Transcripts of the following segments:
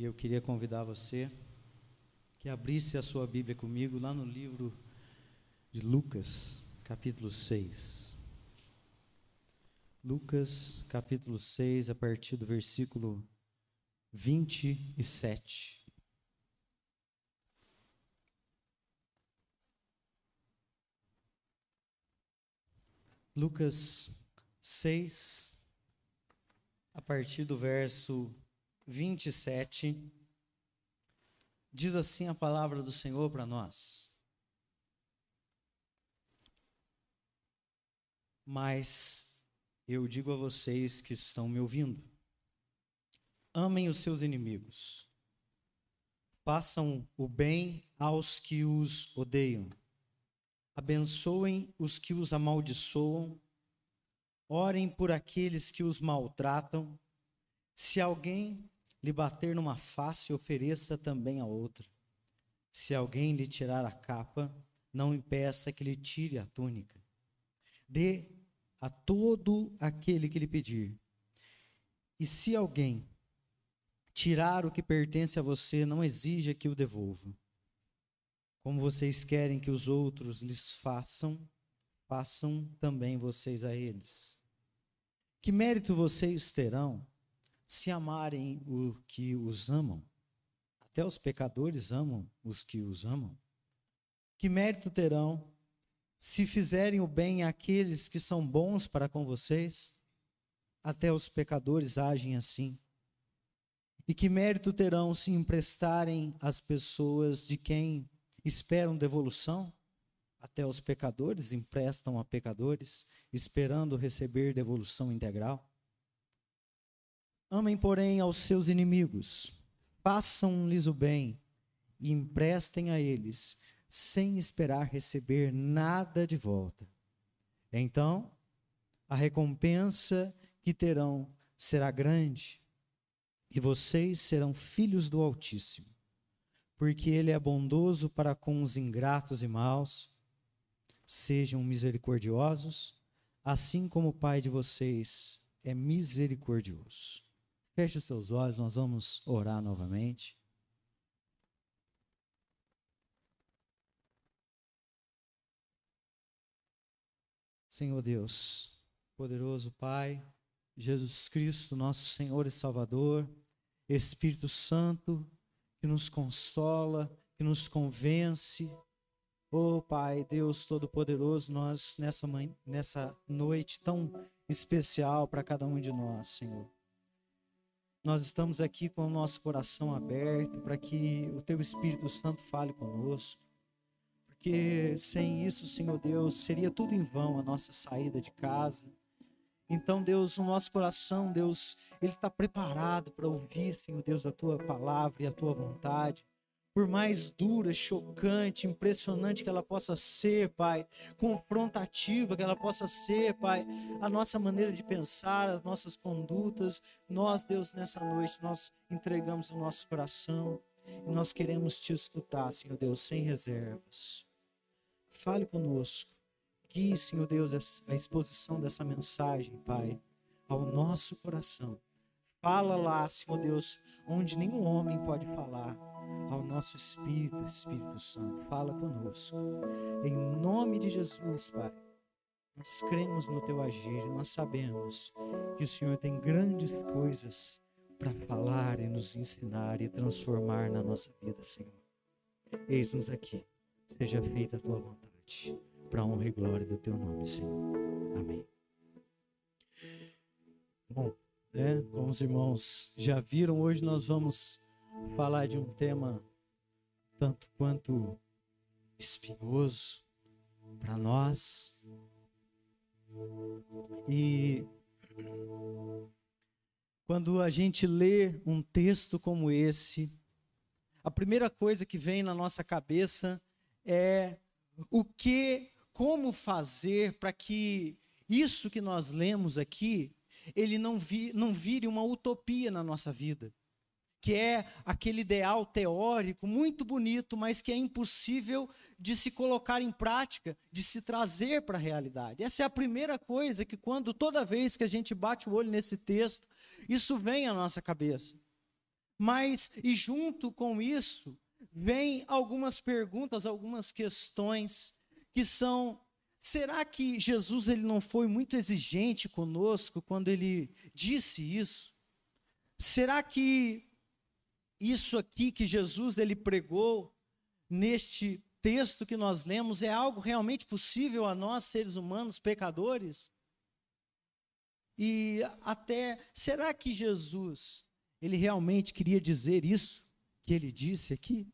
E eu queria convidar você que abrisse a sua Bíblia comigo lá no livro de Lucas, capítulo 6. Lucas, capítulo 6, a partir do versículo 27. Lucas 6, a partir do verso 27, diz assim a palavra do Senhor para nós. Mas eu digo a vocês que estão me ouvindo: amem os seus inimigos, façam o bem aos que os odeiam, abençoem os que os amaldiçoam, orem por aqueles que os maltratam. Se alguém lhe bater numa face, ofereça também a outra. Se alguém lhe tirar a capa, não impeça que lhe tire a túnica. Dê a todo aquele que lhe pedir. E se alguém tirar o que pertence a você, não exija que o devolva. Como vocês querem que os outros lhes façam, façam também vocês a eles. Que mérito vocês terão se amarem o que os amam. Até os pecadores amam os que os amam. Que mérito terão se fizerem o bem àqueles que são bons para com vocês? Até os pecadores agem assim. E que mérito terão se emprestarem às pessoas de quem esperam devolução? Até os pecadores emprestam a pecadores, esperando receber devolução integral? Amem, porém, aos seus inimigos, façam-lhes o bem e emprestem a eles, sem esperar receber nada de volta. Então, a recompensa que terão será grande, e vocês serão filhos do Altíssimo, porque Ele é bondoso para com os ingratos e maus. Sejam misericordiosos, assim como o Pai de vocês é misericordioso. Feche os seus olhos, nós vamos orar novamente. Senhor Deus, poderoso Pai, Jesus Cristo, nosso Senhor e Salvador, Espírito Santo, que nos consola, que nos convence. Oh Pai, Deus Todo-Poderoso, nós nessa, nessa noite tão especial para cada um de nós, Senhor. Nós estamos aqui com o nosso coração aberto para que o Teu Espírito Santo fale conosco. Porque sem isso, Senhor Deus, seria tudo em vão a nossa saída de casa. Então, Deus, o nosso coração, Deus, ele está preparado para ouvir, Senhor Deus, a Tua palavra e a Tua vontade por mais dura, chocante, impressionante que ela possa ser, Pai, confrontativa que ela possa ser, Pai, a nossa maneira de pensar, as nossas condutas, nós, Deus, nessa noite, nós entregamos o nosso coração e nós queremos te escutar, Senhor Deus, sem reservas. Fale conosco, guie, Senhor Deus, a exposição dessa mensagem, Pai, ao nosso coração. Fala lá, Senhor Deus, onde nenhum homem pode falar ao nosso Espírito, Espírito Santo. Fala conosco. Em nome de Jesus, Pai. Nós cremos no teu agir, nós sabemos que o Senhor tem grandes coisas para falar e nos ensinar e transformar na nossa vida, Senhor. Eis-nos aqui. Seja feita a tua vontade, para honra e glória do teu nome, Senhor. Amém. Bom, né, como os irmãos já viram, hoje nós vamos falar de um tema tanto quanto espinhoso para nós. E quando a gente lê um texto como esse, a primeira coisa que vem na nossa cabeça é o que, como fazer para que isso que nós lemos aqui, ele não, vi, não vire uma utopia na nossa vida que é aquele ideal teórico muito bonito, mas que é impossível de se colocar em prática, de se trazer para a realidade. Essa é a primeira coisa que, quando toda vez que a gente bate o olho nesse texto, isso vem à nossa cabeça. Mas, e junto com isso, vem algumas perguntas, algumas questões que são será que Jesus ele não foi muito exigente conosco quando ele disse isso? Será que isso aqui que Jesus ele pregou neste texto que nós lemos é algo realmente possível a nós seres humanos pecadores? E até será que Jesus ele realmente queria dizer isso que ele disse aqui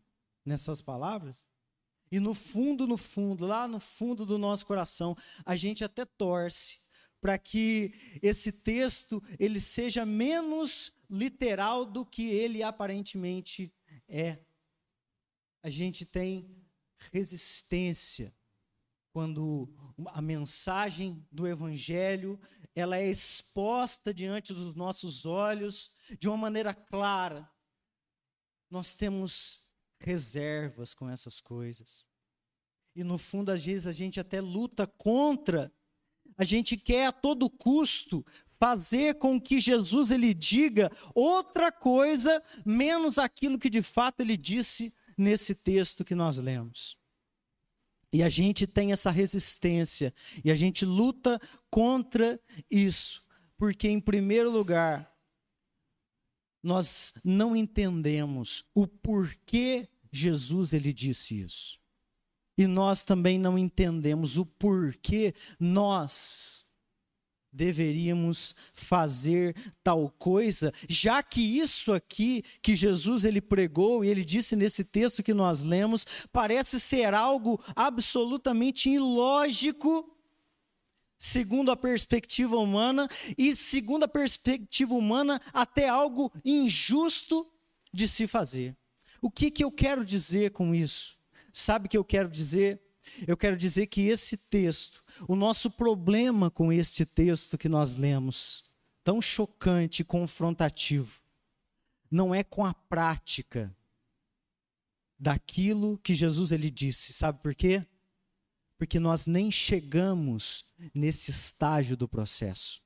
nessas palavras? E no fundo, no fundo, lá no fundo do nosso coração, a gente até torce para que esse texto ele seja menos literal do que ele aparentemente é. A gente tem resistência quando a mensagem do evangelho ela é exposta diante dos nossos olhos de uma maneira clara. Nós temos reservas com essas coisas. E no fundo, às vezes, a gente até luta contra. A gente quer a todo custo fazer com que Jesus ele diga outra coisa menos aquilo que de fato ele disse nesse texto que nós lemos. E a gente tem essa resistência e a gente luta contra isso, porque em primeiro lugar nós não entendemos o porquê Jesus ele disse isso. E nós também não entendemos o porquê nós deveríamos fazer tal coisa, já que isso aqui que Jesus ele pregou e ele disse nesse texto que nós lemos, parece ser algo absolutamente ilógico segundo a perspectiva humana e segundo a perspectiva humana até algo injusto de se fazer. O que que eu quero dizer com isso? Sabe o que eu quero dizer? Eu quero dizer que esse texto, o nosso problema com este texto que nós lemos, tão chocante e confrontativo, não é com a prática daquilo que Jesus ele disse. Sabe por quê? Porque nós nem chegamos nesse estágio do processo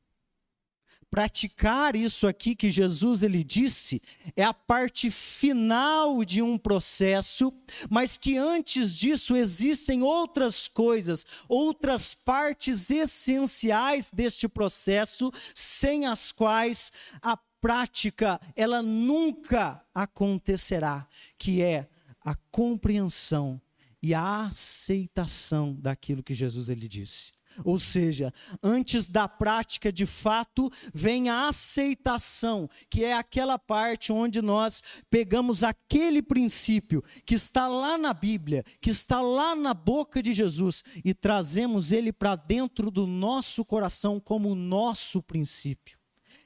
praticar isso aqui que Jesus ele disse é a parte final de um processo, mas que antes disso existem outras coisas, outras partes essenciais deste processo, sem as quais a prática ela nunca acontecerá, que é a compreensão e a aceitação daquilo que Jesus ele disse. Ou seja, antes da prática de fato, vem a aceitação, que é aquela parte onde nós pegamos aquele princípio que está lá na Bíblia, que está lá na boca de Jesus e trazemos ele para dentro do nosso coração como nosso princípio.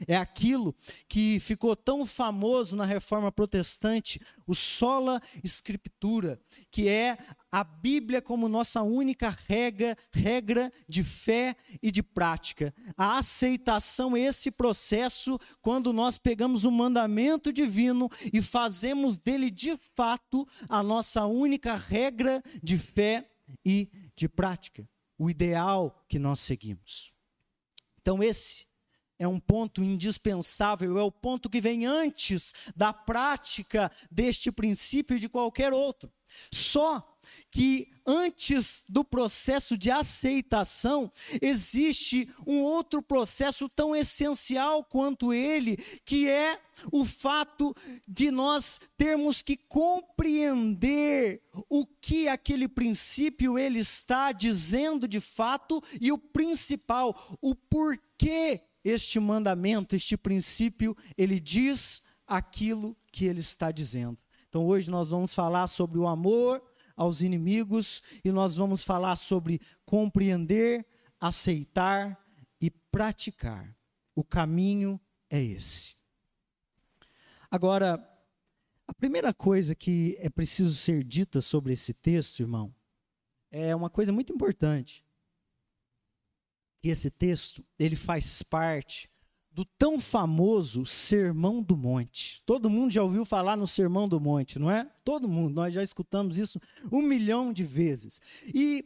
É aquilo que ficou tão famoso na reforma protestante, o sola scriptura, que é a Bíblia como nossa única regra, regra de fé e de prática. A aceitação é esse processo quando nós pegamos o mandamento divino e fazemos dele de fato a nossa única regra de fé e de prática, o ideal que nós seguimos. Então esse é um ponto indispensável, é o ponto que vem antes da prática deste princípio e de qualquer outro. Só que antes do processo de aceitação, existe um outro processo tão essencial quanto ele, que é o fato de nós termos que compreender o que aquele princípio ele está dizendo de fato e o principal, o porquê este mandamento, este princípio, ele diz aquilo que ele está dizendo. Então hoje nós vamos falar sobre o amor aos inimigos e nós vamos falar sobre compreender, aceitar e praticar. O caminho é esse. Agora, a primeira coisa que é preciso ser dita sobre esse texto, irmão, é uma coisa muito importante que esse texto ele faz parte do tão famoso Sermão do Monte. Todo mundo já ouviu falar no Sermão do Monte, não é? Todo mundo, nós já escutamos isso um milhão de vezes. E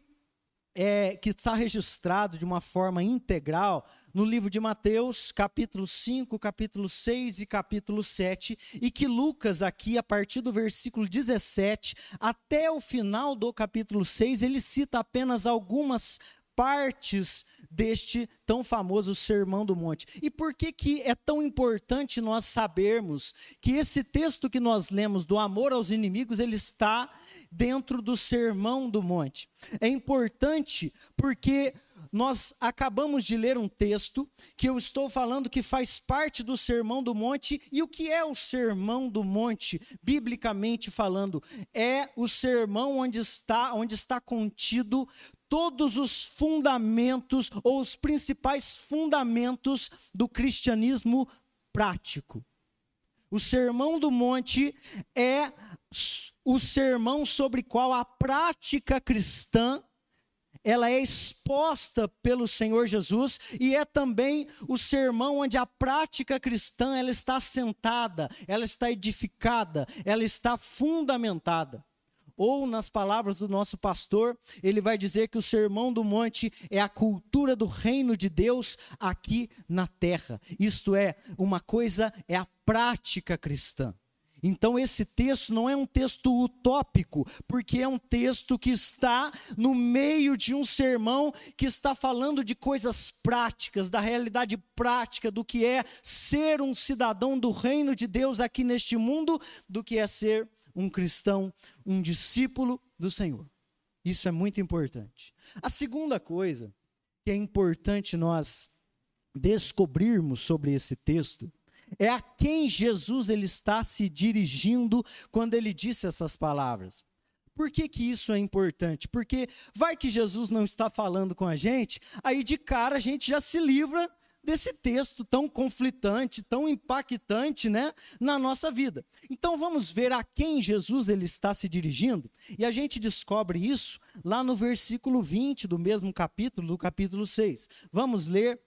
é, que está registrado de uma forma integral no livro de Mateus, capítulo 5, capítulo 6 e capítulo 7, e que Lucas, aqui, a partir do versículo 17 até o final do capítulo 6, ele cita apenas algumas partes deste tão famoso Sermão do Monte. E por que, que é tão importante nós sabermos que esse texto que nós lemos do amor aos inimigos, ele está dentro do Sermão do Monte? É importante porque nós acabamos de ler um texto que eu estou falando que faz parte do Sermão do Monte. E o que é o Sermão do Monte, biblicamente falando? É o sermão onde está, onde está contido todos os fundamentos ou os principais fundamentos do cristianismo prático. O Sermão do Monte é o sermão sobre qual a prática cristã ela é exposta pelo Senhor Jesus e é também o sermão onde a prática cristã ela está assentada, ela está edificada, ela está fundamentada ou nas palavras do nosso pastor, ele vai dizer que o Sermão do Monte é a cultura do reino de Deus aqui na terra. Isto é, uma coisa é a prática cristã. Então, esse texto não é um texto utópico, porque é um texto que está no meio de um sermão que está falando de coisas práticas, da realidade prática, do que é ser um cidadão do reino de Deus aqui neste mundo, do que é ser um cristão, um discípulo do Senhor. Isso é muito importante. A segunda coisa que é importante nós descobrirmos sobre esse texto é a quem Jesus ele está se dirigindo quando ele disse essas palavras. Por que, que isso é importante? Porque vai que Jesus não está falando com a gente, aí de cara a gente já se livra desse texto tão conflitante, tão impactante, né, na nossa vida. Então vamos ver a quem Jesus ele está se dirigindo, e a gente descobre isso lá no versículo 20 do mesmo capítulo, do capítulo 6. Vamos ler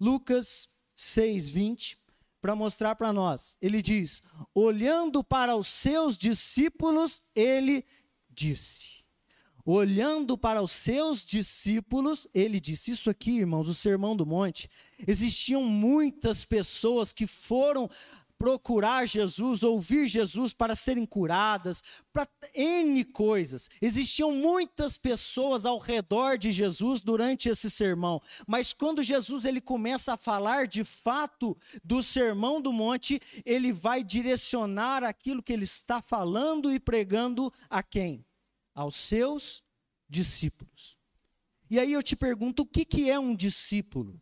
Lucas 6, 20, para mostrar para nós. Ele diz: olhando para os seus discípulos, ele disse olhando para os seus discípulos, ele disse: Isso aqui, irmãos, o Sermão do Monte. Existiam muitas pessoas que foram procurar Jesus, ouvir Jesus para serem curadas, para N coisas. Existiam muitas pessoas ao redor de Jesus durante esse sermão, mas quando Jesus ele começa a falar de fato do Sermão do Monte, ele vai direcionar aquilo que ele está falando e pregando a quem? Aos seus discípulos. E aí eu te pergunto: o que, que é um discípulo?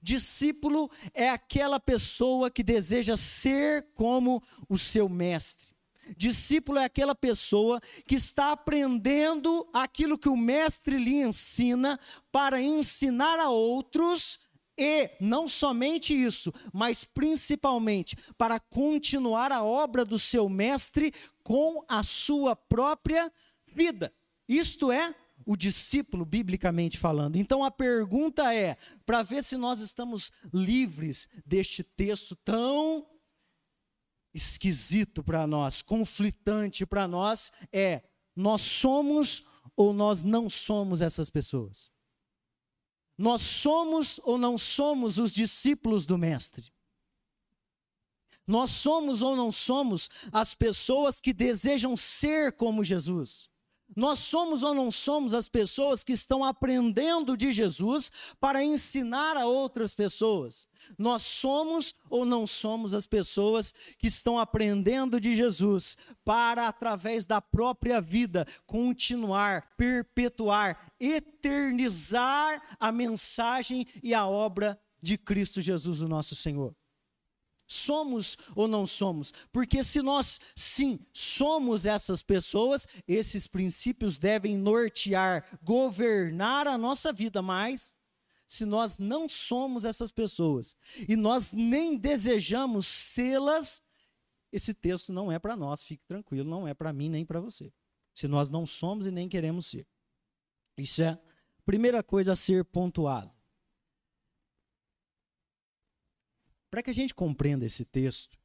Discípulo é aquela pessoa que deseja ser como o seu mestre. Discípulo é aquela pessoa que está aprendendo aquilo que o mestre lhe ensina para ensinar a outros e não somente isso, mas principalmente para continuar a obra do seu mestre com a sua própria vida. Isto é o discípulo, biblicamente falando. Então a pergunta é: para ver se nós estamos livres deste texto tão esquisito para nós, conflitante para nós, é: nós somos ou nós não somos essas pessoas? Nós somos ou não somos os discípulos do Mestre? Nós somos ou não somos as pessoas que desejam ser como Jesus? Nós somos ou não somos as pessoas que estão aprendendo de Jesus para ensinar a outras pessoas? Nós somos ou não somos as pessoas que estão aprendendo de Jesus para, através da própria vida, continuar, perpetuar, eternizar a mensagem e a obra de Cristo Jesus, o nosso Senhor? Somos ou não somos? Porque se nós, sim, somos essas pessoas, esses princípios devem nortear, governar a nossa vida, mas se nós não somos essas pessoas e nós nem desejamos sê-las, esse texto não é para nós, fique tranquilo, não é para mim nem para você. Se nós não somos e nem queremos ser. Isso é a primeira coisa a ser pontuado. Para que a gente compreenda esse texto,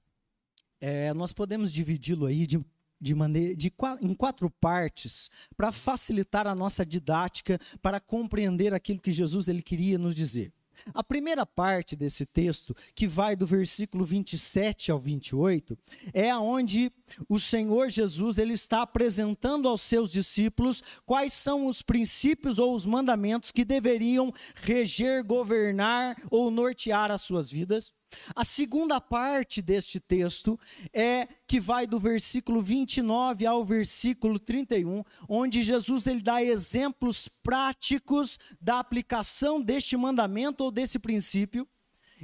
é, nós podemos dividi-lo aí de de maneira, de, em quatro partes para facilitar a nossa didática, para compreender aquilo que Jesus ele queria nos dizer. A primeira parte desse texto, que vai do versículo 27 ao 28, é aonde o Senhor Jesus ele está apresentando aos seus discípulos quais são os princípios ou os mandamentos que deveriam reger, governar ou nortear as suas vidas. A segunda parte deste texto é que vai do versículo 29 ao versículo 31, onde Jesus ele dá exemplos práticos da aplicação deste mandamento ou desse princípio.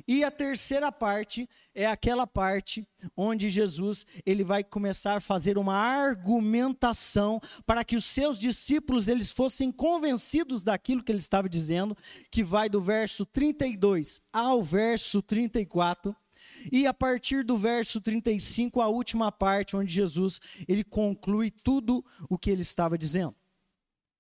E a terceira parte é aquela parte onde Jesus ele vai começar a fazer uma argumentação para que os seus discípulos eles fossem convencidos daquilo que ele estava dizendo, que vai do verso 32 ao verso 34. E a partir do verso 35, a última parte onde Jesus ele conclui tudo o que ele estava dizendo.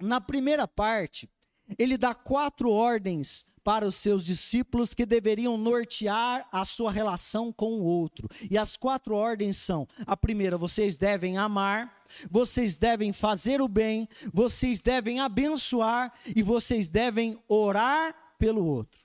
Na primeira parte, ele dá quatro ordens para os seus discípulos que deveriam nortear a sua relação com o outro. E as quatro ordens são: a primeira, vocês devem amar, vocês devem fazer o bem, vocês devem abençoar e vocês devem orar pelo outro.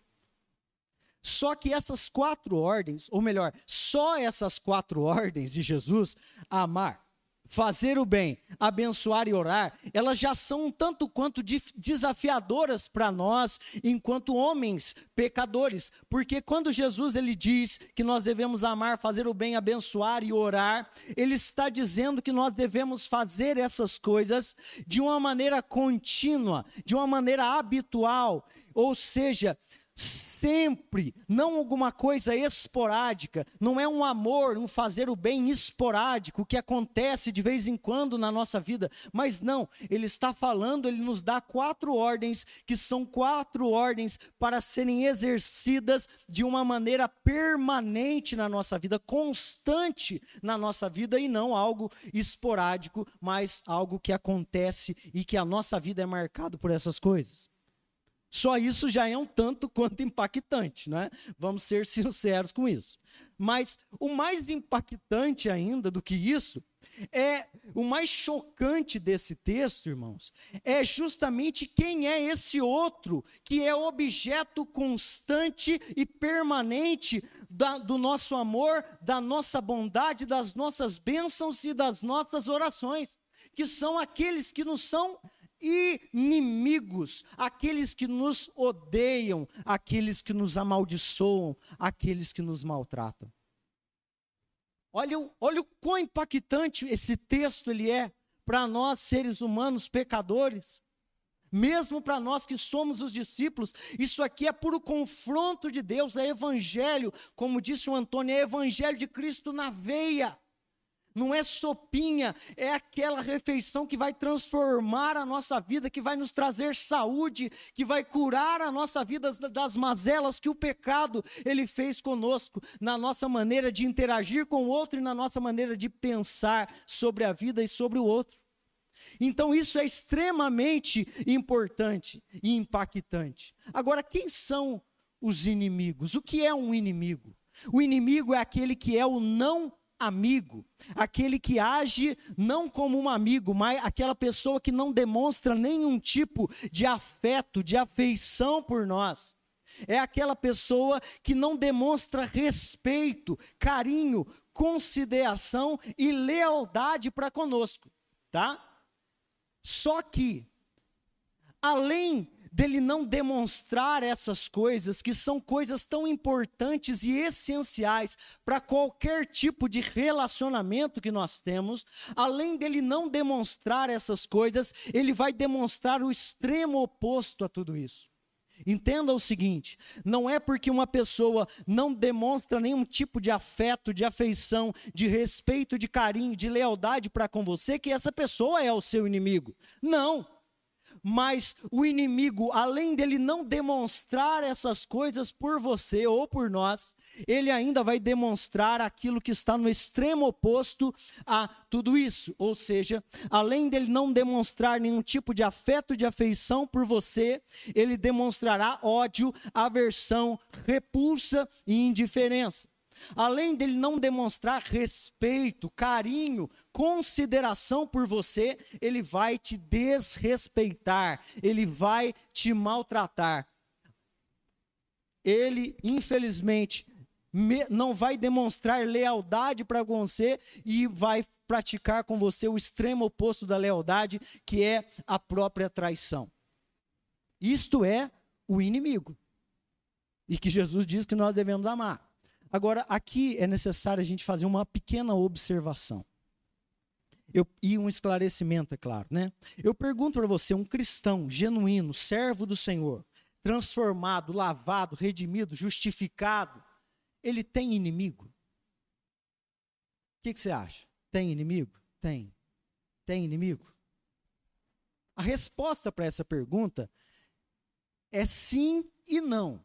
Só que essas quatro ordens, ou melhor, só essas quatro ordens de Jesus, amar, fazer o bem, abençoar e orar, elas já são um tanto quanto desafiadoras para nós enquanto homens pecadores, porque quando Jesus ele diz que nós devemos amar, fazer o bem, abençoar e orar, ele está dizendo que nós devemos fazer essas coisas de uma maneira contínua, de uma maneira habitual, ou seja, sempre, não alguma coisa esporádica, não é um amor, um fazer o bem esporádico que acontece de vez em quando na nossa vida, mas não, ele está falando, ele nos dá quatro ordens, que são quatro ordens para serem exercidas de uma maneira permanente na nossa vida, constante na nossa vida e não algo esporádico, mas algo que acontece e que a nossa vida é marcado por essas coisas. Só isso já é um tanto quanto impactante, né? Vamos ser sinceros com isso. Mas o mais impactante ainda do que isso é o mais chocante desse texto, irmãos, é justamente quem é esse outro que é objeto constante e permanente da, do nosso amor, da nossa bondade, das nossas bênçãos e das nossas orações, que são aqueles que nos são inimigos, aqueles que nos odeiam, aqueles que nos amaldiçoam, aqueles que nos maltratam. Olha, olha o quão impactante esse texto ele é para nós seres humanos pecadores. Mesmo para nós que somos os discípulos, isso aqui é puro confronto de Deus, é evangelho, como disse o Antônio, é evangelho de Cristo na veia não é sopinha, é aquela refeição que vai transformar a nossa vida, que vai nos trazer saúde, que vai curar a nossa vida das mazelas que o pecado ele fez conosco, na nossa maneira de interagir com o outro e na nossa maneira de pensar sobre a vida e sobre o outro. Então isso é extremamente importante e impactante. Agora, quem são os inimigos? O que é um inimigo? O inimigo é aquele que é o não amigo, aquele que age não como um amigo, mas aquela pessoa que não demonstra nenhum tipo de afeto, de afeição por nós. É aquela pessoa que não demonstra respeito, carinho, consideração e lealdade para conosco, tá? Só que além dele não demonstrar essas coisas, que são coisas tão importantes e essenciais para qualquer tipo de relacionamento que nós temos, além dele não demonstrar essas coisas, ele vai demonstrar o extremo oposto a tudo isso. Entenda o seguinte: não é porque uma pessoa não demonstra nenhum tipo de afeto, de afeição, de respeito, de carinho, de lealdade para com você, que essa pessoa é o seu inimigo. Não. Mas o inimigo, além dele não demonstrar essas coisas por você ou por nós, ele ainda vai demonstrar aquilo que está no extremo oposto a tudo isso. Ou seja, além dele não demonstrar nenhum tipo de afeto, de afeição por você, ele demonstrará ódio, aversão, repulsa e indiferença. Além dele não demonstrar respeito, carinho, consideração por você, ele vai te desrespeitar, ele vai te maltratar. Ele, infelizmente, não vai demonstrar lealdade para você e vai praticar com você o extremo oposto da lealdade, que é a própria traição. Isto é o inimigo. E que Jesus diz que nós devemos amar. Agora, aqui é necessário a gente fazer uma pequena observação. Eu, e um esclarecimento, é claro. Né? Eu pergunto para você, um cristão genuíno, servo do Senhor, transformado, lavado, redimido, justificado, ele tem inimigo? O que, que você acha? Tem inimigo? Tem. Tem inimigo? A resposta para essa pergunta é sim e não.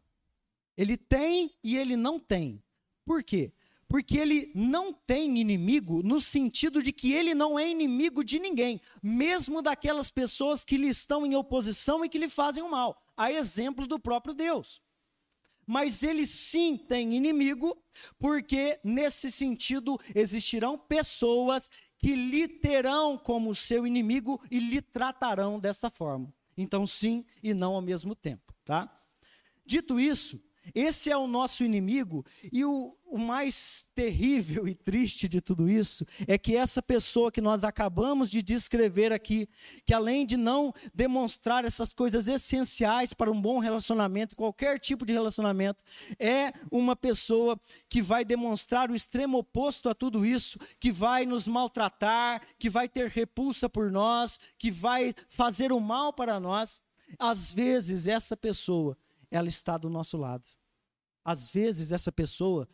Ele tem e ele não tem. Por quê? Porque ele não tem inimigo no sentido de que ele não é inimigo de ninguém, mesmo daquelas pessoas que lhe estão em oposição e que lhe fazem o mal, a exemplo do próprio Deus. Mas ele sim tem inimigo, porque nesse sentido existirão pessoas que lhe terão como seu inimigo e lhe tratarão dessa forma. Então, sim e não ao mesmo tempo, tá? Dito isso, esse é o nosso inimigo, e o, o, mais terrível e triste de tudo isso é que essa pessoa que nós acabamos de descrever aqui, que além de não demonstrar essas coisas essenciais para um bom relacionamento, qualquer tipo de relacionamento, é uma pessoa que vai demonstrar o extremo oposto a tudo isso, que vai nos maltratar, que vai ter repulsa por nós, que vai fazer o mal para nós. Às vezes, essa pessoa ela está do nosso lado. Às vezes, essa pessoa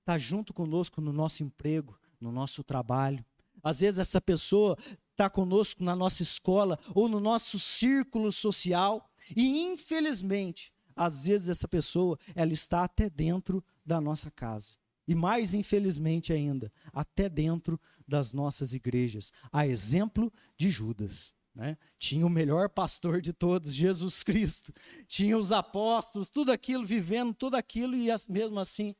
está junto conosco no nosso emprego, no nosso trabalho. Às vezes, essa pessoa está conosco na nossa escola ou no nosso círculo social. E, infelizmente, às vezes, essa pessoa ela está até dentro da nossa casa. E mais infelizmente ainda, até dentro das nossas igrejas. A exemplo de Judas. Né? Tinha o melhor pastor de todos, Jesus Cristo. Tinha os apóstolos, tudo aquilo, vivendo tudo aquilo, e mesmo assim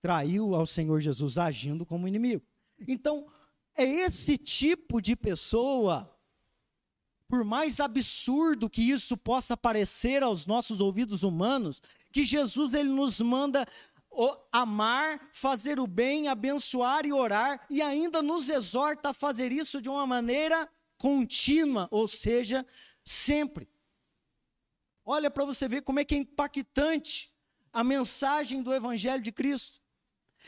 traiu ao Senhor Jesus, agindo como inimigo. Então, é esse tipo de pessoa, por mais absurdo que isso possa parecer aos nossos ouvidos humanos, que Jesus ele nos manda amar, fazer o bem, abençoar e orar, e ainda nos exorta a fazer isso de uma maneira contínua, ou seja, sempre. Olha para você ver como é que é impactante a mensagem do Evangelho de Cristo.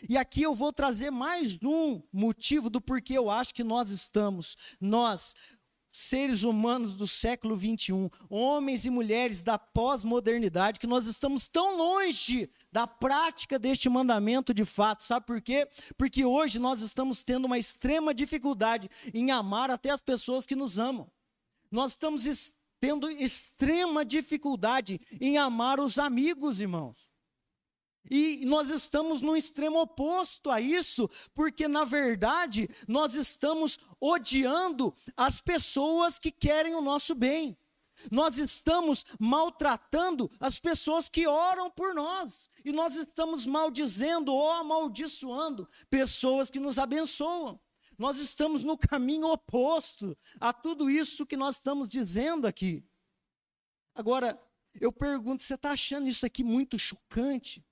E aqui eu vou trazer mais um motivo do porquê eu acho que nós estamos, nós, seres humanos do século 21, homens e mulheres da pós-modernidade, que nós estamos tão longe da prática deste mandamento de fato. Sabe por quê? Porque hoje nós estamos tendo uma extrema dificuldade em amar até as pessoas que nos amam. Nós estamos tendo extrema dificuldade em amar os amigos, irmãos. E nós estamos no extremo oposto a isso, porque na verdade nós estamos odiando as pessoas que querem o nosso bem. Nós estamos maltratando as pessoas que oram por nós. E nós estamos maldizendo ou amaldiçoando pessoas que nos abençoam. Nós estamos no caminho oposto a tudo isso que nós estamos dizendo aqui. Agora, eu pergunto, você está achando isso aqui muito chocante?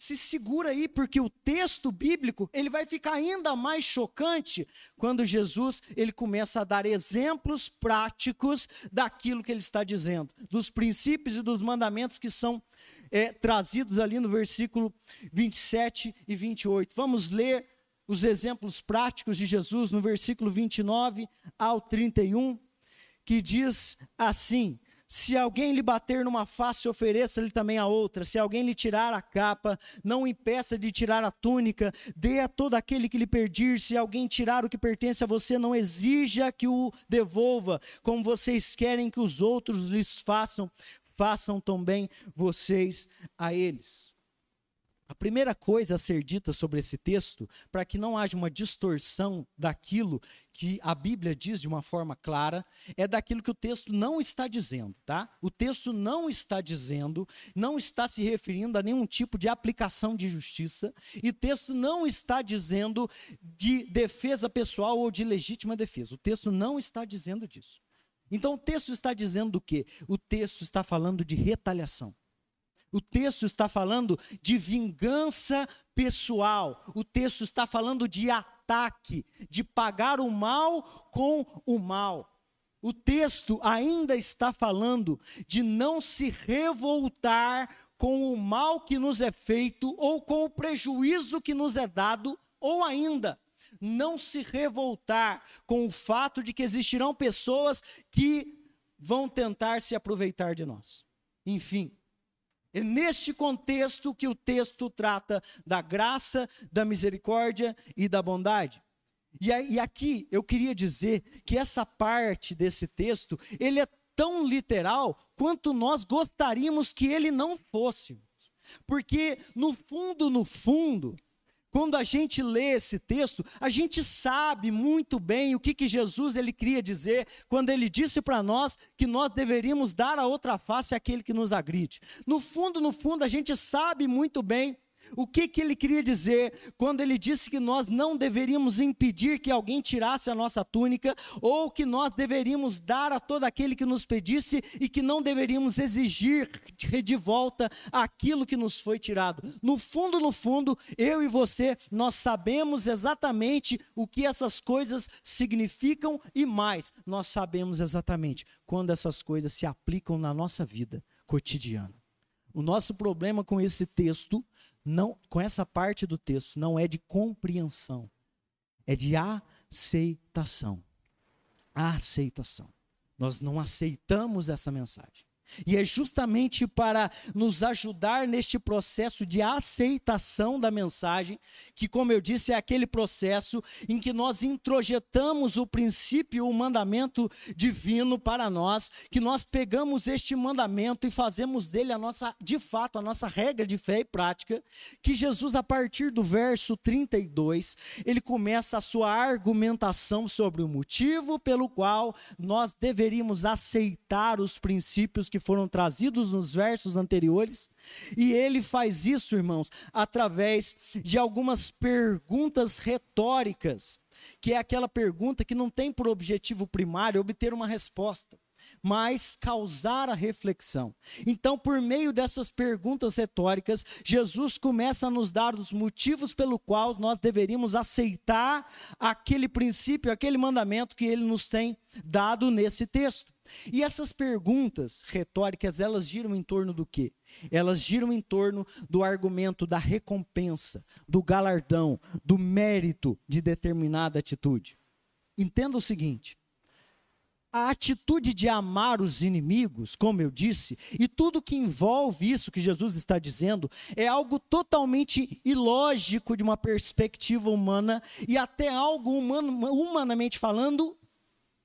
Se segura aí, porque o texto bíblico ele vai ficar ainda mais chocante quando Jesus ele começa a dar exemplos práticos daquilo que ele está dizendo, dos princípios e dos mandamentos que são é, trazidos ali no versículo 27 e 28. Vamos ler os exemplos práticos de Jesus no versículo 29 ao 31, que diz assim: se alguém lhe bater numa face, ofereça-lhe também a outra. Se alguém lhe tirar a capa, não impeça de tirar a túnica. Dê a todo aquele que lhe pedir. Se alguém tirar o que pertence a você, não exija que o devolva. Como vocês querem que os outros lhes façam, façam também vocês a eles. A primeira coisa a ser dita sobre esse texto, para que não haja uma distorção daquilo que a Bíblia diz de uma forma clara, é daquilo que o texto não está dizendo, tá? O texto não está dizendo, não está se referindo a nenhum tipo de aplicação de justiça, e o texto não está dizendo de defesa pessoal ou de legítima defesa. O texto não está dizendo disso. Então o texto está dizendo o quê? O texto está falando de retaliação. O texto está falando de vingança pessoal. O texto está falando de ataque, de pagar o mal com o mal. O texto ainda está falando de não se revoltar com o mal que nos é feito ou com o prejuízo que nos é dado, ou ainda não se revoltar com o fato de que existirão pessoas que vão tentar se aproveitar de nós. Enfim, é neste contexto que o texto trata da graça, da misericórdia e da bondade. E, e aqui eu queria dizer que essa parte desse texto, ele é tão literal quanto nós gostaríamos que ele não fosse. Porque no fundo, no fundo, quando a gente lê esse texto, a gente sabe muito bem o que, que Jesus ele queria dizer quando ele disse para nós que nós deveríamos dar a outra face àquele que nos agride. No fundo, no fundo, a gente sabe muito bem o que, que ele queria dizer quando ele disse que nós não deveríamos impedir que alguém tirasse a nossa túnica, ou que nós deveríamos dar a todo aquele que nos pedisse e que não deveríamos exigir de volta aquilo que nos foi tirado? No fundo, no fundo, eu e você, nós sabemos exatamente o que essas coisas significam e mais, nós sabemos exatamente quando essas coisas se aplicam na nossa vida cotidiana. O nosso problema com esse texto não, com essa parte do texto, não é de compreensão, é de aceitação. aceitação. Nós não aceitamos essa mensagem. E é justamente para nos ajudar neste processo de aceitação da mensagem, que, como eu disse, é aquele processo em que nós introjetamos o princípio, o mandamento divino para nós, que nós pegamos este mandamento e fazemos dele a nossa, de fato, a nossa regra de fé e prática, que Jesus, a partir do verso 32, ele começa a sua argumentação sobre o motivo pelo qual nós deveríamos aceitar os princípios que foram trazidos nos versos anteriores, e ele faz isso, irmãos, através de algumas perguntas retóricas, que é aquela pergunta que não tem por objetivo primário obter uma resposta mas causar a reflexão. Então, por meio dessas perguntas retóricas, Jesus começa a nos dar os motivos pelo qual nós deveríamos aceitar aquele princípio, aquele mandamento que ele nos tem dado nesse texto. E essas perguntas retóricas, elas giram em torno do quê? Elas giram em torno do argumento da recompensa, do galardão, do mérito de determinada atitude. Entenda o seguinte: a atitude de amar os inimigos, como eu disse, e tudo que envolve isso que Jesus está dizendo, é algo totalmente ilógico de uma perspectiva humana e até algo humanamente falando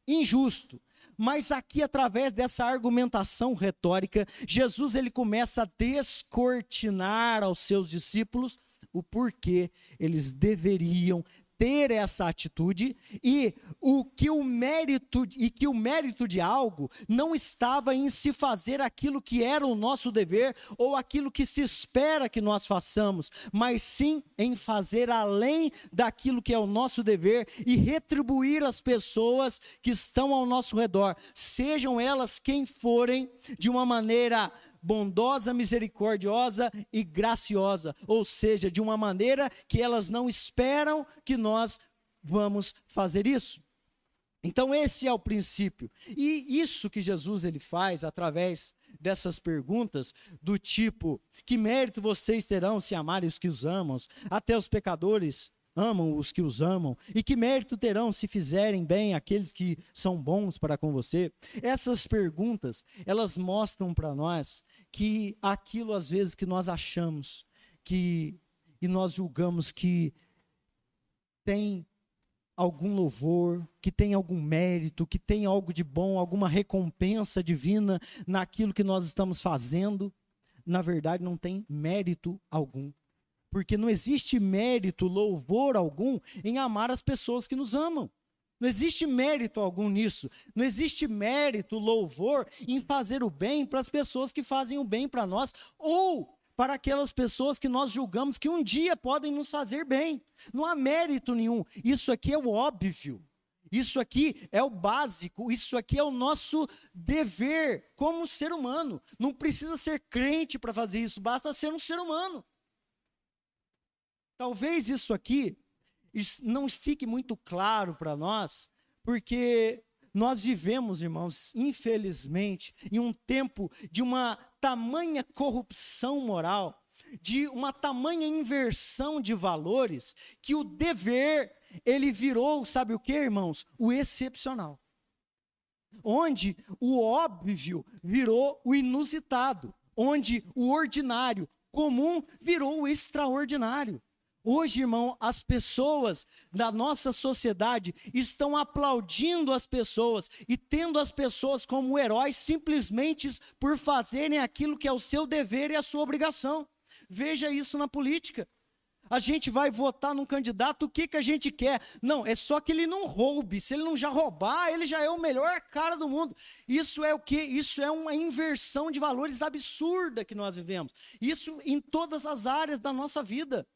injusto. Mas aqui através dessa argumentação retórica, Jesus ele começa a descortinar aos seus discípulos o porquê eles deveriam ter essa atitude e o que o mérito e que o mérito de algo não estava em se fazer aquilo que era o nosso dever ou aquilo que se espera que nós façamos, mas sim em fazer além daquilo que é o nosso dever e retribuir as pessoas que estão ao nosso redor, sejam elas quem forem, de uma maneira bondosa, misericordiosa e graciosa, ou seja, de uma maneira que elas não esperam que nós vamos fazer isso. Então esse é o princípio. E isso que Jesus ele faz através dessas perguntas do tipo: que mérito vocês terão se amarem os que os amam? Até os pecadores amam os que os amam, e que mérito terão se fizerem bem aqueles que são bons para com você? Essas perguntas, elas mostram para nós que aquilo às vezes que nós achamos que e nós julgamos que tem algum louvor, que tem algum mérito, que tem algo de bom, alguma recompensa divina naquilo que nós estamos fazendo, na verdade não tem mérito algum. Porque não existe mérito, louvor algum em amar as pessoas que nos amam. Não existe mérito algum nisso. Não existe mérito, louvor em fazer o bem para as pessoas que fazem o bem para nós ou para aquelas pessoas que nós julgamos que um dia podem nos fazer bem. Não há mérito nenhum. Isso aqui é o óbvio. Isso aqui é o básico, isso aqui é o nosso dever como ser humano. Não precisa ser crente para fazer isso, basta ser um ser humano. Talvez isso aqui não fique muito claro para nós, porque nós vivemos, irmãos, infelizmente, em um tempo de uma tamanha corrupção moral, de uma tamanha inversão de valores, que o dever, ele virou, sabe o que, irmãos? O excepcional. Onde o óbvio virou o inusitado, onde o ordinário, comum, virou o extraordinário. Hoje, irmão, as pessoas da nossa sociedade estão aplaudindo as pessoas e tendo as pessoas como heróis simplesmente por fazerem aquilo que é o seu dever e a sua obrigação. Veja isso na política. A gente vai votar num candidato, o que, que a gente quer? Não, é só que ele não roube. Se ele não já roubar, ele já é o melhor cara do mundo. Isso é o que? Isso é uma inversão de valores absurda que nós vivemos. Isso em todas as áreas da nossa vida.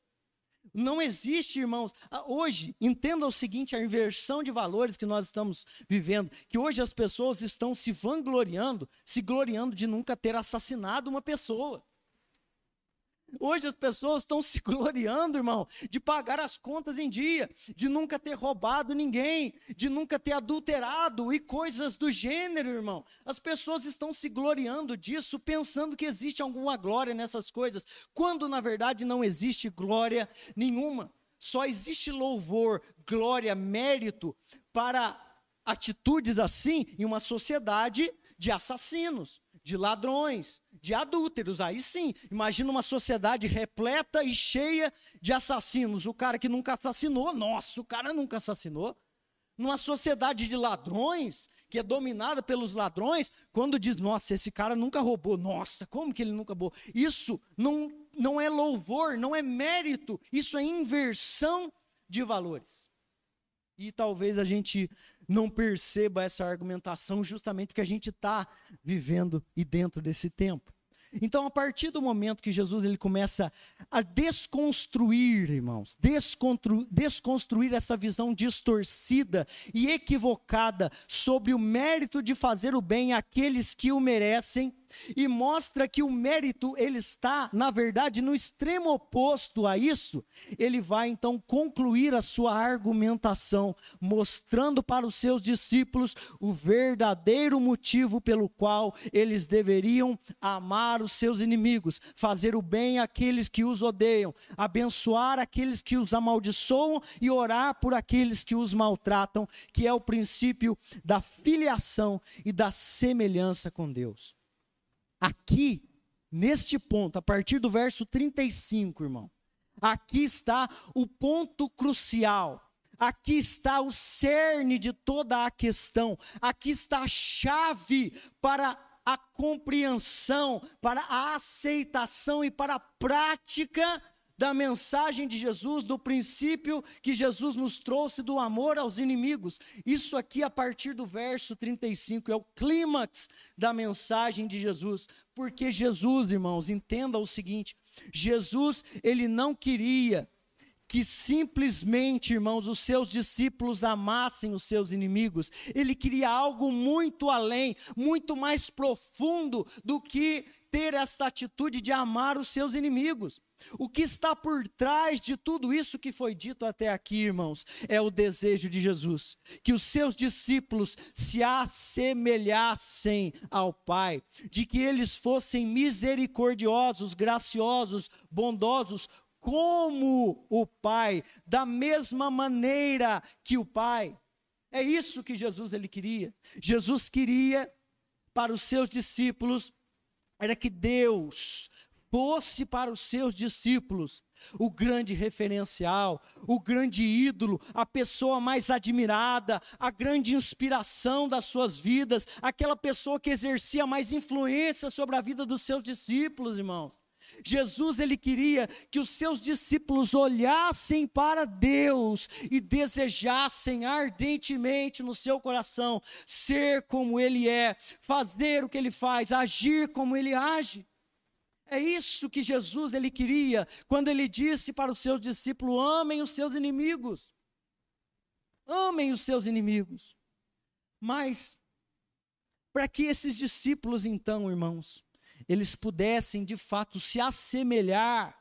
Não existe, irmãos. Hoje, entenda o seguinte: a inversão de valores que nós estamos vivendo, que hoje as pessoas estão se vangloriando, se gloriando de nunca ter assassinado uma pessoa. Hoje as pessoas estão se gloriando, irmão, de pagar as contas em dia, de nunca ter roubado ninguém, de nunca ter adulterado e coisas do gênero, irmão. As pessoas estão se gloriando disso, pensando que existe alguma glória nessas coisas, quando na verdade não existe glória nenhuma. Só existe louvor, glória, mérito para atitudes assim em uma sociedade de assassinos, de ladrões, de adúlteros. Aí sim, imagina uma sociedade repleta e cheia de assassinos. O cara que nunca assassinou, nossa, o cara nunca assassinou. Numa sociedade de ladrões, que é dominada pelos ladrões, quando diz, nossa, esse cara nunca roubou, nossa, como que ele nunca roubou? Isso não, não é louvor, não é mérito, isso é inversão de valores. E talvez a gente não perceba essa argumentação justamente porque a gente está vivendo e dentro desse tempo. Então, a partir do momento que Jesus ele começa a desconstruir, irmãos, desconstruir, desconstruir essa visão distorcida e equivocada sobre o mérito de fazer o bem àqueles que o merecem, e mostra que o mérito ele está, na verdade, no extremo oposto a isso. Ele vai então concluir a sua argumentação, mostrando para os seus discípulos o verdadeiro motivo pelo qual eles deveriam amar os seus inimigos, fazer o bem àqueles que os odeiam, abençoar aqueles que os amaldiçoam e orar por aqueles que os maltratam, que é o princípio da filiação e da semelhança com Deus. Aqui, neste ponto, a partir do verso 35, irmão, aqui está o ponto crucial. Aqui está o cerne de toda a questão. Aqui está a chave para a compreensão, para a aceitação e para a prática da mensagem de Jesus, do princípio que Jesus nos trouxe do amor aos inimigos. Isso aqui, a partir do verso 35, é o clímax da mensagem de Jesus. Porque Jesus, irmãos, entenda o seguinte: Jesus, ele não queria que simplesmente, irmãos, os seus discípulos amassem os seus inimigos. Ele queria algo muito além, muito mais profundo do que ter esta atitude de amar os seus inimigos. O que está por trás de tudo isso que foi dito até aqui, irmãos, é o desejo de Jesus, que os seus discípulos se assemelhassem ao Pai, de que eles fossem misericordiosos, graciosos, bondosos, como o Pai, da mesma maneira que o Pai. É isso que Jesus ele queria. Jesus queria para os seus discípulos era que Deus fosse para os seus discípulos o grande referencial, o grande ídolo, a pessoa mais admirada, a grande inspiração das suas vidas, aquela pessoa que exercia mais influência sobre a vida dos seus discípulos, irmãos. Jesus ele queria que os seus discípulos olhassem para Deus e desejassem ardentemente no seu coração ser como ele é, fazer o que ele faz, agir como ele age. É isso que Jesus ele queria quando ele disse para os seus discípulos: amem os seus inimigos. Amem os seus inimigos. Mas para que esses discípulos então, irmãos, eles pudessem de fato se assemelhar,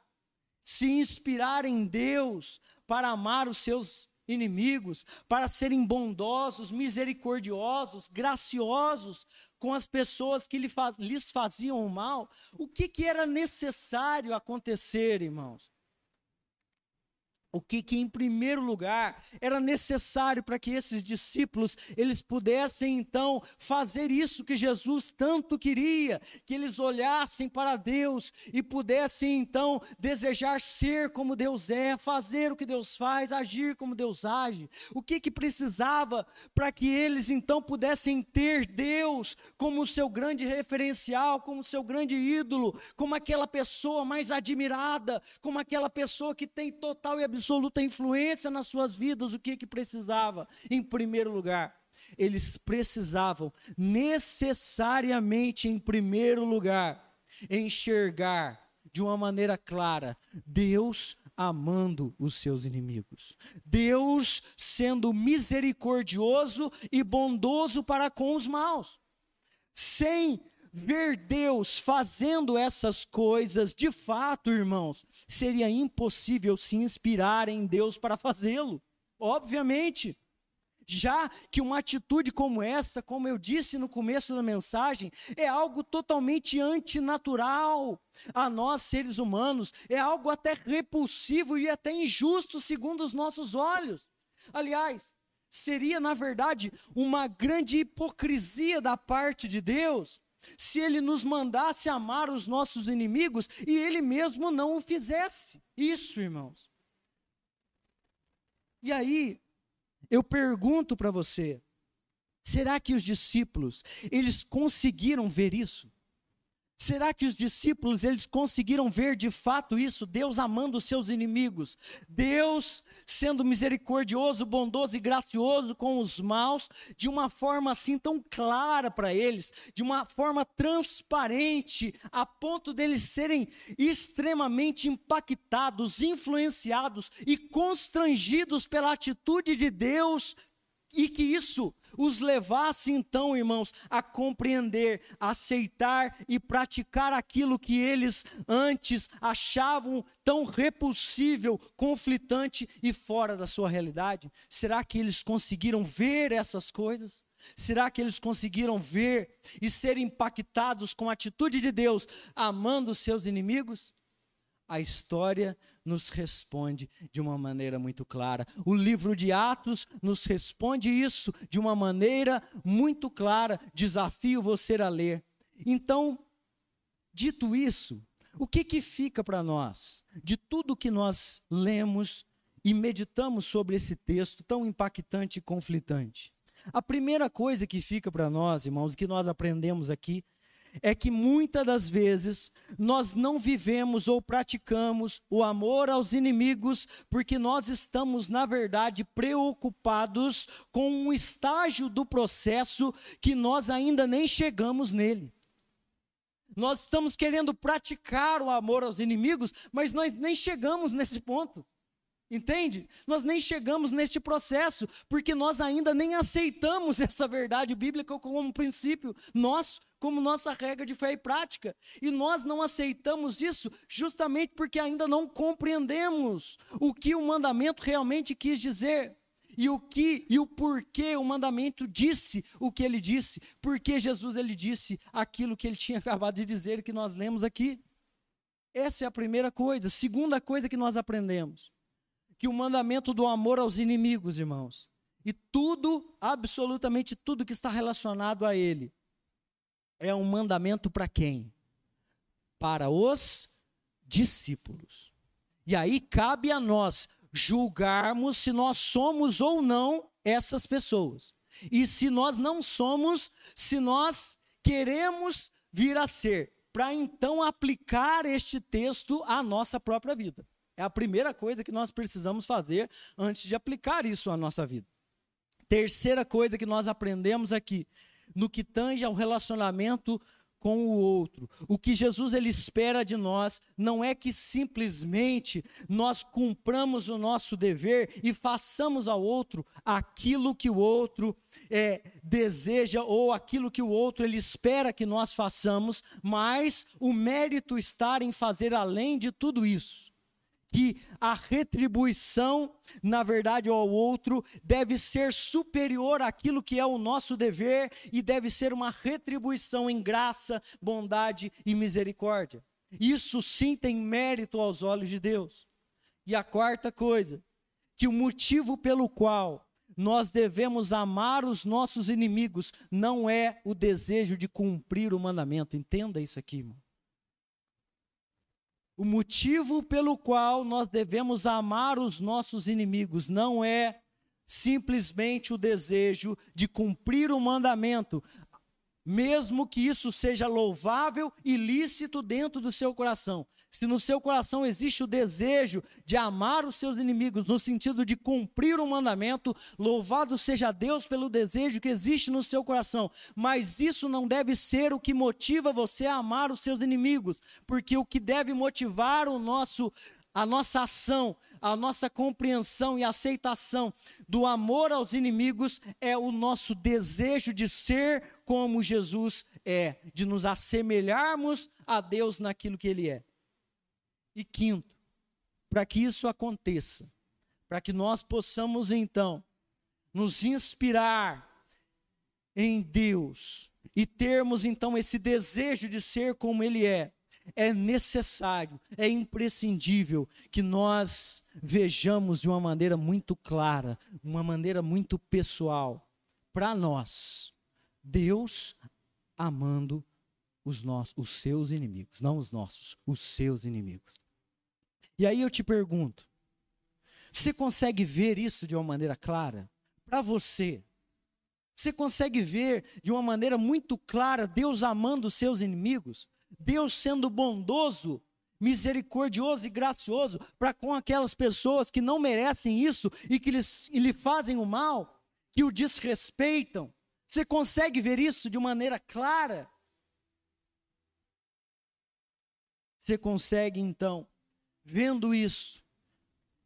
se inspirar em Deus para amar os seus inimigos, para serem bondosos, misericordiosos, graciosos com as pessoas que lhes faziam o mal, o que, que era necessário acontecer, irmãos? O que, que em primeiro lugar era necessário para que esses discípulos eles pudessem então fazer isso que Jesus tanto queria, que eles olhassem para Deus e pudessem então desejar ser como Deus é, fazer o que Deus faz, agir como Deus age. O que que precisava para que eles então pudessem ter Deus como seu grande referencial, como seu grande ídolo, como aquela pessoa mais admirada, como aquela pessoa que tem total e absoluta absoluta influência nas suas vidas, o que que precisava? Em primeiro lugar, eles precisavam necessariamente, em primeiro lugar, enxergar de uma maneira clara Deus amando os seus inimigos. Deus sendo misericordioso e bondoso para com os maus. Sem ver Deus fazendo essas coisas, de fato, irmãos, seria impossível se inspirar em Deus para fazê-lo. Obviamente. Já que uma atitude como essa, como eu disse no começo da mensagem, é algo totalmente antinatural a nós seres humanos, é algo até repulsivo e até injusto segundo os nossos olhos. Aliás, seria na verdade uma grande hipocrisia da parte de Deus se ele nos mandasse amar os nossos inimigos e ele mesmo não o fizesse. Isso, irmãos. E aí, eu pergunto para você, será que os discípulos, eles conseguiram ver isso? Será que os discípulos eles conseguiram ver de fato isso? Deus amando os seus inimigos, Deus sendo misericordioso, bondoso e gracioso com os maus, de uma forma assim tão clara para eles, de uma forma transparente, a ponto deles serem extremamente impactados, influenciados e constrangidos pela atitude de Deus e que isso os levasse então, irmãos, a compreender, a aceitar e praticar aquilo que eles antes achavam tão repulsível, conflitante e fora da sua realidade? Será que eles conseguiram ver essas coisas? Será que eles conseguiram ver e ser impactados com a atitude de Deus, amando os seus inimigos? A história nos responde de uma maneira muito clara. O livro de Atos nos responde isso de uma maneira muito clara. Desafio você a ler. Então, dito isso, o que, que fica para nós de tudo que nós lemos e meditamos sobre esse texto tão impactante e conflitante? A primeira coisa que fica para nós, irmãos, que nós aprendemos aqui, é que muitas das vezes nós não vivemos ou praticamos o amor aos inimigos porque nós estamos, na verdade, preocupados com um estágio do processo que nós ainda nem chegamos nele. Nós estamos querendo praticar o amor aos inimigos, mas nós nem chegamos nesse ponto. Entende? Nós nem chegamos neste processo, porque nós ainda nem aceitamos essa verdade bíblica como um princípio nosso, como nossa regra de fé e prática. E nós não aceitamos isso justamente porque ainda não compreendemos o que o mandamento realmente quis dizer. E o que e o porquê o mandamento disse o que ele disse, porque Jesus ele disse aquilo que ele tinha acabado de dizer que nós lemos aqui. Essa é a primeira coisa. Segunda coisa que nós aprendemos que o mandamento do amor aos inimigos, irmãos, e tudo, absolutamente tudo que está relacionado a ele, é um mandamento para quem? Para os discípulos. E aí cabe a nós julgarmos se nós somos ou não essas pessoas. E se nós não somos, se nós queremos vir a ser para então aplicar este texto à nossa própria vida. É a primeira coisa que nós precisamos fazer antes de aplicar isso à nossa vida. Terceira coisa que nós aprendemos aqui, no que tange ao relacionamento com o outro. O que Jesus ele espera de nós não é que simplesmente nós cumpramos o nosso dever e façamos ao outro aquilo que o outro é, deseja ou aquilo que o outro ele espera que nós façamos, mas o mérito está em fazer além de tudo isso que a retribuição, na verdade, ao outro deve ser superior àquilo que é o nosso dever e deve ser uma retribuição em graça, bondade e misericórdia. Isso sim tem mérito aos olhos de Deus. E a quarta coisa, que o motivo pelo qual nós devemos amar os nossos inimigos não é o desejo de cumprir o mandamento. Entenda isso aqui, irmão. O motivo pelo qual nós devemos amar os nossos inimigos não é simplesmente o desejo de cumprir o mandamento, mesmo que isso seja louvável e lícito dentro do seu coração. Se no seu coração existe o desejo de amar os seus inimigos, no sentido de cumprir o mandamento, louvado seja Deus pelo desejo que existe no seu coração. Mas isso não deve ser o que motiva você a amar os seus inimigos, porque o que deve motivar o nosso a nossa ação, a nossa compreensão e aceitação do amor aos inimigos é o nosso desejo de ser como Jesus é, de nos assemelharmos a Deus naquilo que Ele é. E quinto, para que isso aconteça, para que nós possamos então nos inspirar em Deus e termos então esse desejo de ser como Ele é, é necessário, é imprescindível que nós vejamos de uma maneira muito clara, uma maneira muito pessoal, para nós, Deus amando os, nossos, os seus inimigos, não os nossos, os seus inimigos. E aí eu te pergunto: você consegue ver isso de uma maneira clara? Para você, você consegue ver de uma maneira muito clara Deus amando os seus inimigos? Deus sendo bondoso, misericordioso e gracioso para com aquelas pessoas que não merecem isso e que lhes, e lhe fazem o mal, que o desrespeitam. Você consegue ver isso de maneira clara? Você consegue então, vendo isso,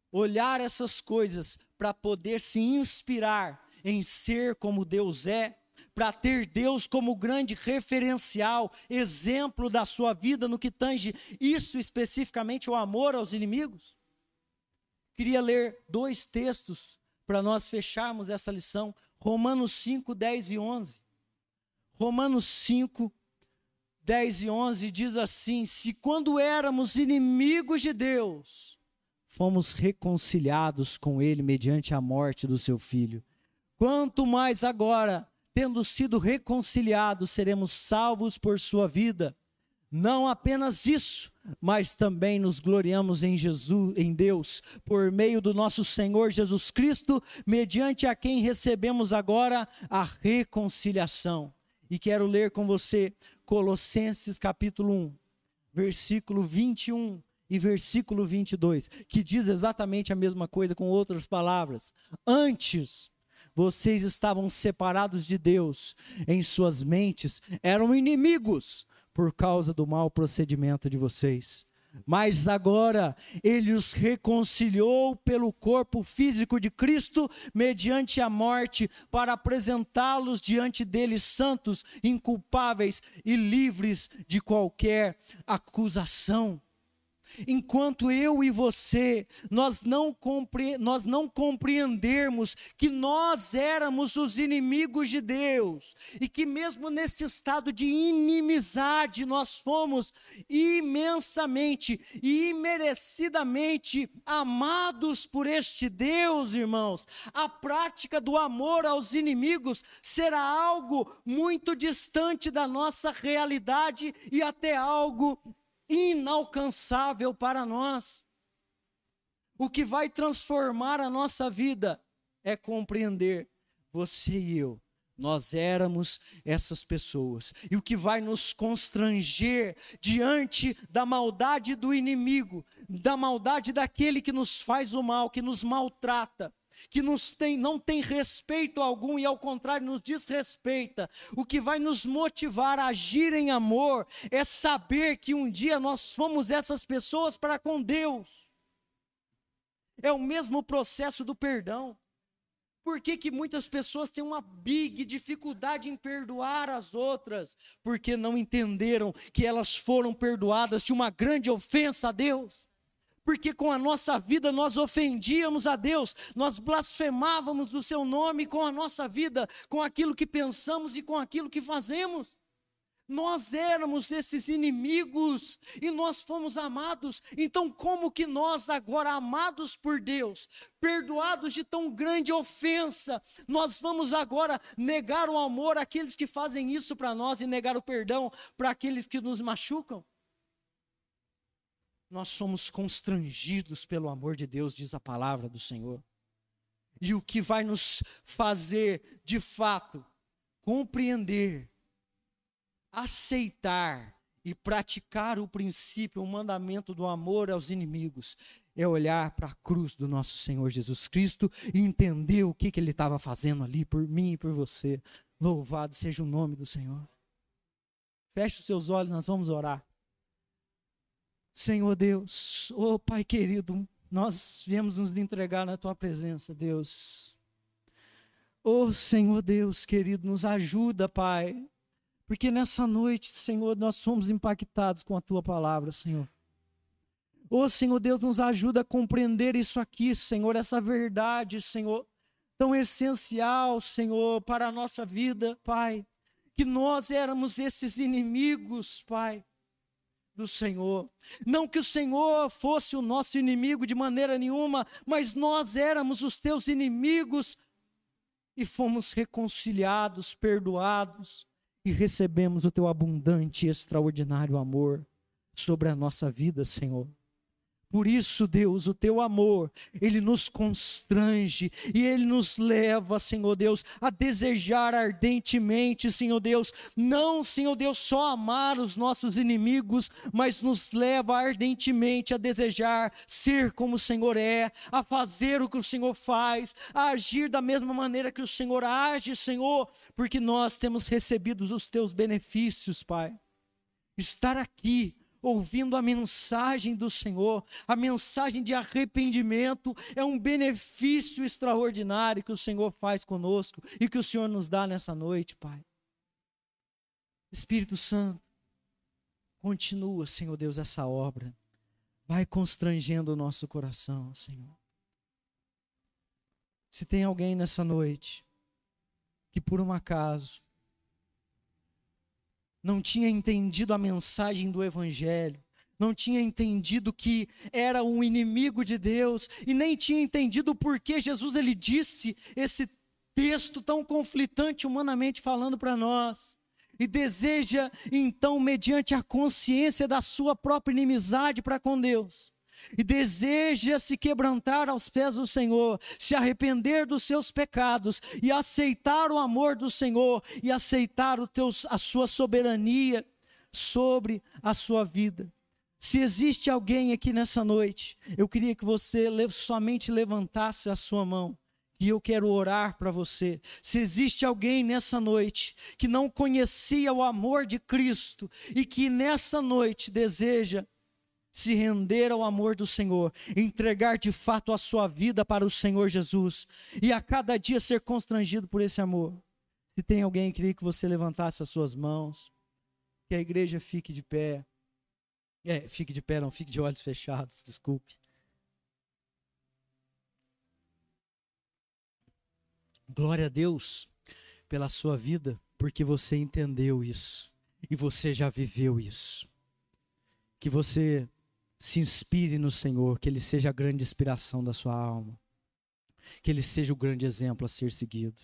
olhar essas coisas para poder se inspirar em ser como Deus é para ter Deus como grande referencial, exemplo da sua vida no que tange isso especificamente o amor aos inimigos? Queria ler dois textos para nós fecharmos essa lição, Romanos 5, 10 e 11. Romanos 5, 10 e 11 diz assim: Se quando éramos inimigos de Deus, fomos reconciliados com Ele mediante a morte do seu filho, quanto mais agora, tendo sido reconciliados, seremos salvos por sua vida. Não apenas isso, mas também nos gloriamos em Jesus, em Deus, por meio do nosso Senhor Jesus Cristo, mediante a quem recebemos agora a reconciliação. E quero ler com você Colossenses capítulo 1, versículo 21 e versículo 22, que diz exatamente a mesma coisa com outras palavras. Antes, vocês estavam separados de Deus em suas mentes, eram inimigos por causa do mau procedimento de vocês. Mas agora ele os reconciliou pelo corpo físico de Cristo, mediante a morte, para apresentá-los diante dele santos, inculpáveis e livres de qualquer acusação enquanto eu e você, nós não, compre nós não compreendermos que nós éramos os inimigos de Deus, e que mesmo nesse estado de inimizade, nós fomos imensamente e imerecidamente amados por este Deus, irmãos, a prática do amor aos inimigos será algo muito distante da nossa realidade e até algo inalcançável para nós. O que vai transformar a nossa vida é compreender: você e eu, Nós éramos essas pessoas. E o que vai nos constranger diante da maldade do inimigo, da maldade daquele que nos faz o mal, que nos maltrata, que nos tem, não tem respeito algum e ao contrário nos desrespeita. O que vai nos motivar a agir em amor é saber que um dia nós fomos essas pessoas para com Deus. É o mesmo processo do perdão. Por que, que muitas pessoas têm uma big dificuldade em perdoar as outras? Porque não entenderam que elas foram perdoadas de uma grande ofensa a Deus. Porque com a nossa vida nós ofendíamos a Deus, nós blasfemávamos do seu nome com a nossa vida, com aquilo que pensamos e com aquilo que fazemos. Nós éramos esses inimigos e nós fomos amados. Então, como que nós, agora amados por Deus, perdoados de tão grande ofensa, nós vamos agora negar o amor àqueles que fazem isso para nós e negar o perdão para aqueles que nos machucam? Nós somos constrangidos pelo amor de Deus, diz a palavra do Senhor. E o que vai nos fazer, de fato, compreender aceitar e praticar o princípio, o mandamento do amor aos inimigos, é olhar para a cruz do nosso Senhor Jesus Cristo e entender o que, que ele estava fazendo ali por mim e por você. Louvado seja o nome do Senhor. Feche os seus olhos, nós vamos orar. Senhor Deus, oh Pai querido, nós viemos nos entregar na tua presença, Deus. Oh Senhor Deus querido, nos ajuda, Pai, porque nessa noite, Senhor, nós fomos impactados com a tua palavra, Senhor. Oh, Senhor Deus, nos ajuda a compreender isso aqui, Senhor, essa verdade, Senhor, tão essencial, Senhor, para a nossa vida, Pai. Que nós éramos esses inimigos, Pai, do Senhor. Não que o Senhor fosse o nosso inimigo de maneira nenhuma, mas nós éramos os teus inimigos e fomos reconciliados, perdoados e recebemos o teu abundante e extraordinário amor sobre a nossa vida, Senhor. Por isso, Deus, o teu amor, ele nos constrange e ele nos leva, Senhor Deus, a desejar ardentemente, Senhor Deus, não, Senhor Deus, só amar os nossos inimigos, mas nos leva ardentemente a desejar ser como o Senhor é, a fazer o que o Senhor faz, a agir da mesma maneira que o Senhor age, Senhor, porque nós temos recebido os teus benefícios, Pai. Estar aqui ouvindo a mensagem do Senhor, a mensagem de arrependimento, é um benefício extraordinário que o Senhor faz conosco e que o Senhor nos dá nessa noite, Pai. Espírito Santo, continua, Senhor Deus, essa obra. Vai constrangendo o nosso coração, Senhor. Se tem alguém nessa noite que por um acaso não tinha entendido a mensagem do Evangelho, não tinha entendido que era um inimigo de Deus e nem tinha entendido por que Jesus ele disse esse texto tão conflitante humanamente falando para nós. E deseja então, mediante a consciência da sua própria inimizade para com Deus, e deseja se quebrantar aos pés do Senhor, se arrepender dos seus pecados e aceitar o amor do Senhor e aceitar o teu, a sua soberania sobre a sua vida. Se existe alguém aqui nessa noite, eu queria que você somente levantasse a sua mão e eu quero orar para você. Se existe alguém nessa noite que não conhecia o amor de Cristo e que nessa noite deseja se render ao amor do Senhor, entregar de fato a sua vida para o Senhor Jesus e a cada dia ser constrangido por esse amor. Se tem alguém que queria que você levantasse as suas mãos, que a igreja fique de pé. É, fique de pé, não, fique de olhos fechados, desculpe. Glória a Deus pela sua vida, porque você entendeu isso e você já viveu isso. Que você se inspire no Senhor, que Ele seja a grande inspiração da sua alma, que Ele seja o grande exemplo a ser seguido.